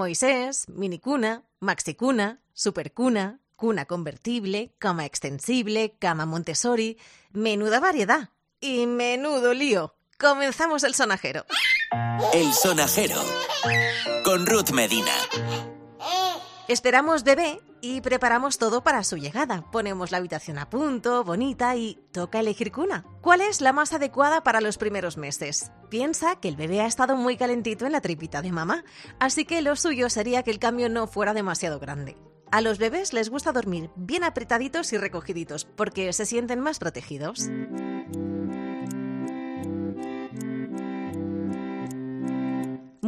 Moisés, minicuna, maxicuna, supercuna, cuna convertible, cama extensible, cama Montessori. Menuda variedad. Y menudo lío. Comenzamos el sonajero. El sonajero. Con Ruth Medina. Esperamos bebé y preparamos todo para su llegada. Ponemos la habitación a punto, bonita y toca elegir cuna. ¿Cuál es la más adecuada para los primeros meses? Piensa que el bebé ha estado muy calentito en la tripita de mamá, así que lo suyo sería que el cambio no fuera demasiado grande. A los bebés les gusta dormir bien apretaditos y recogiditos porque se sienten más protegidos.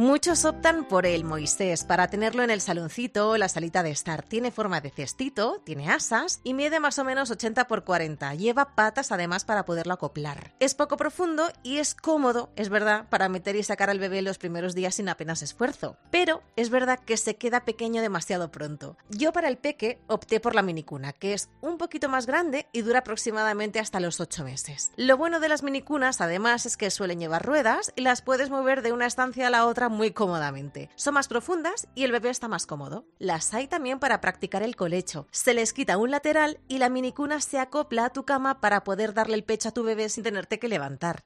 Muchos optan por el Moisés para tenerlo en el saloncito o la salita de estar. Tiene forma de cestito, tiene asas y mide más o menos 80 por 40. Lleva patas además para poderlo acoplar. Es poco profundo y es cómodo, es verdad, para meter y sacar al bebé los primeros días sin apenas esfuerzo. Pero es verdad que se queda pequeño demasiado pronto. Yo para el peque opté por la minicuna, que es un poquito más grande y dura aproximadamente hasta los 8 meses. Lo bueno de las minicunas además es que suelen llevar ruedas y las puedes mover de una estancia a la otra muy cómodamente. Son más profundas y el bebé está más cómodo. Las hay también para practicar el colecho. Se les quita un lateral y la minicuna se acopla a tu cama para poder darle el pecho a tu bebé sin tenerte que levantar.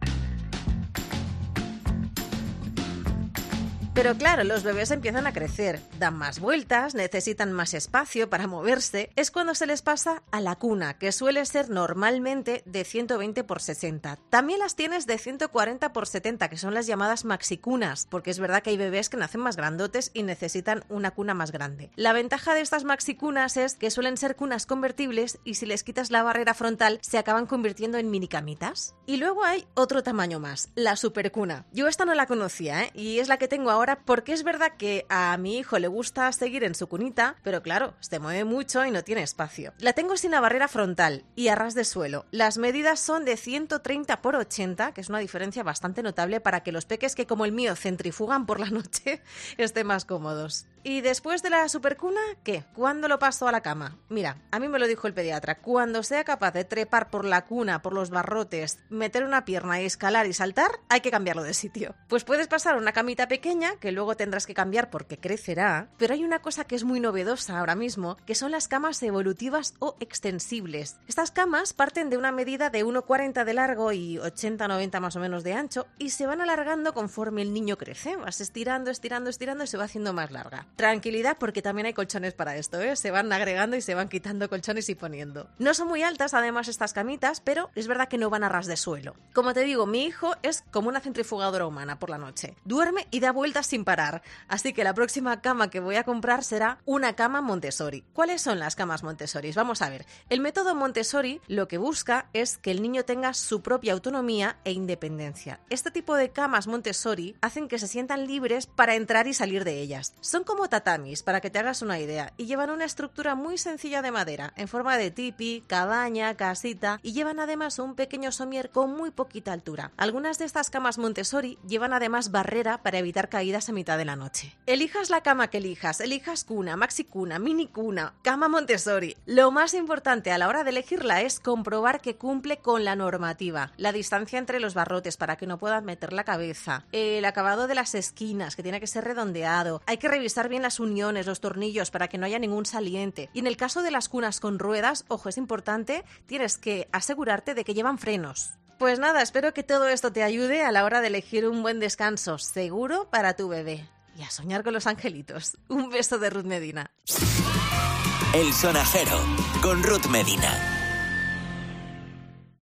Pero claro, los bebés empiezan a crecer, dan más vueltas, necesitan más espacio para moverse. Es cuando se les pasa a la cuna, que suele ser normalmente de 120 por 60. También las tienes de 140 por 70, que son las llamadas maxicunas, porque es verdad que hay bebés que nacen más grandotes y necesitan una cuna más grande. La ventaja de estas maxicunas es que suelen ser cunas convertibles y si les quitas la barrera frontal se acaban convirtiendo en minicamitas. Y luego hay otro tamaño más, la supercuna. Yo esta no la conocía, ¿eh? y es la que tengo ahora porque es verdad que a mi hijo le gusta seguir en su cunita, pero claro, se mueve mucho y no tiene espacio. La tengo sin la barrera frontal y a ras de suelo. Las medidas son de 130 por 80, que es una diferencia bastante notable para que los peques que como el mío centrifugan por la noche estén más cómodos. Y después de la supercuna, ¿qué? ¿Cuándo lo paso a la cama? Mira, a mí me lo dijo el pediatra, cuando sea capaz de trepar por la cuna, por los barrotes, meter una pierna y escalar y saltar, hay que cambiarlo de sitio. Pues puedes pasar una camita pequeña que luego tendrás que cambiar porque crecerá, pero hay una cosa que es muy novedosa ahora mismo, que son las camas evolutivas o extensibles. Estas camas parten de una medida de 1,40 de largo y 80-90 más o menos de ancho y se van alargando conforme el niño crece. Vas estirando, estirando, estirando y se va haciendo más larga. Tranquilidad porque también hay colchones para esto, ¿eh? se van agregando y se van quitando colchones y poniendo. No son muy altas además estas camitas, pero es verdad que no van a ras de suelo. Como te digo, mi hijo es como una centrifugadora humana por la noche. Duerme y da vueltas sin parar. Así que la próxima cama que voy a comprar será una cama Montessori. ¿Cuáles son las camas Montessori? Vamos a ver. El método Montessori lo que busca es que el niño tenga su propia autonomía e independencia. Este tipo de camas Montessori hacen que se sientan libres para entrar y salir de ellas. Son como tatamis, para que te hagas una idea, y llevan una estructura muy sencilla de madera, en forma de tipi, cabaña, casita, y llevan además un pequeño somier con muy poquita altura. Algunas de estas camas Montessori llevan además barrera para evitar caídas a mitad de la noche. Elijas la cama que elijas, elijas cuna, maxi cuna, mini cuna, cama Montessori. Lo más importante a la hora de elegirla es comprobar que cumple con la normativa, la distancia entre los barrotes para que no puedan meter la cabeza, el acabado de las esquinas que tiene que ser redondeado, hay que revisar bien las uniones, los tornillos para que no haya ningún saliente. Y en el caso de las cunas con ruedas, ojo, es importante, tienes que asegurarte de que llevan frenos. Pues nada, espero que todo esto te ayude a la hora de elegir un buen descanso seguro para tu bebé. Y a soñar con los angelitos. Un beso de Ruth Medina. El sonajero con Ruth Medina.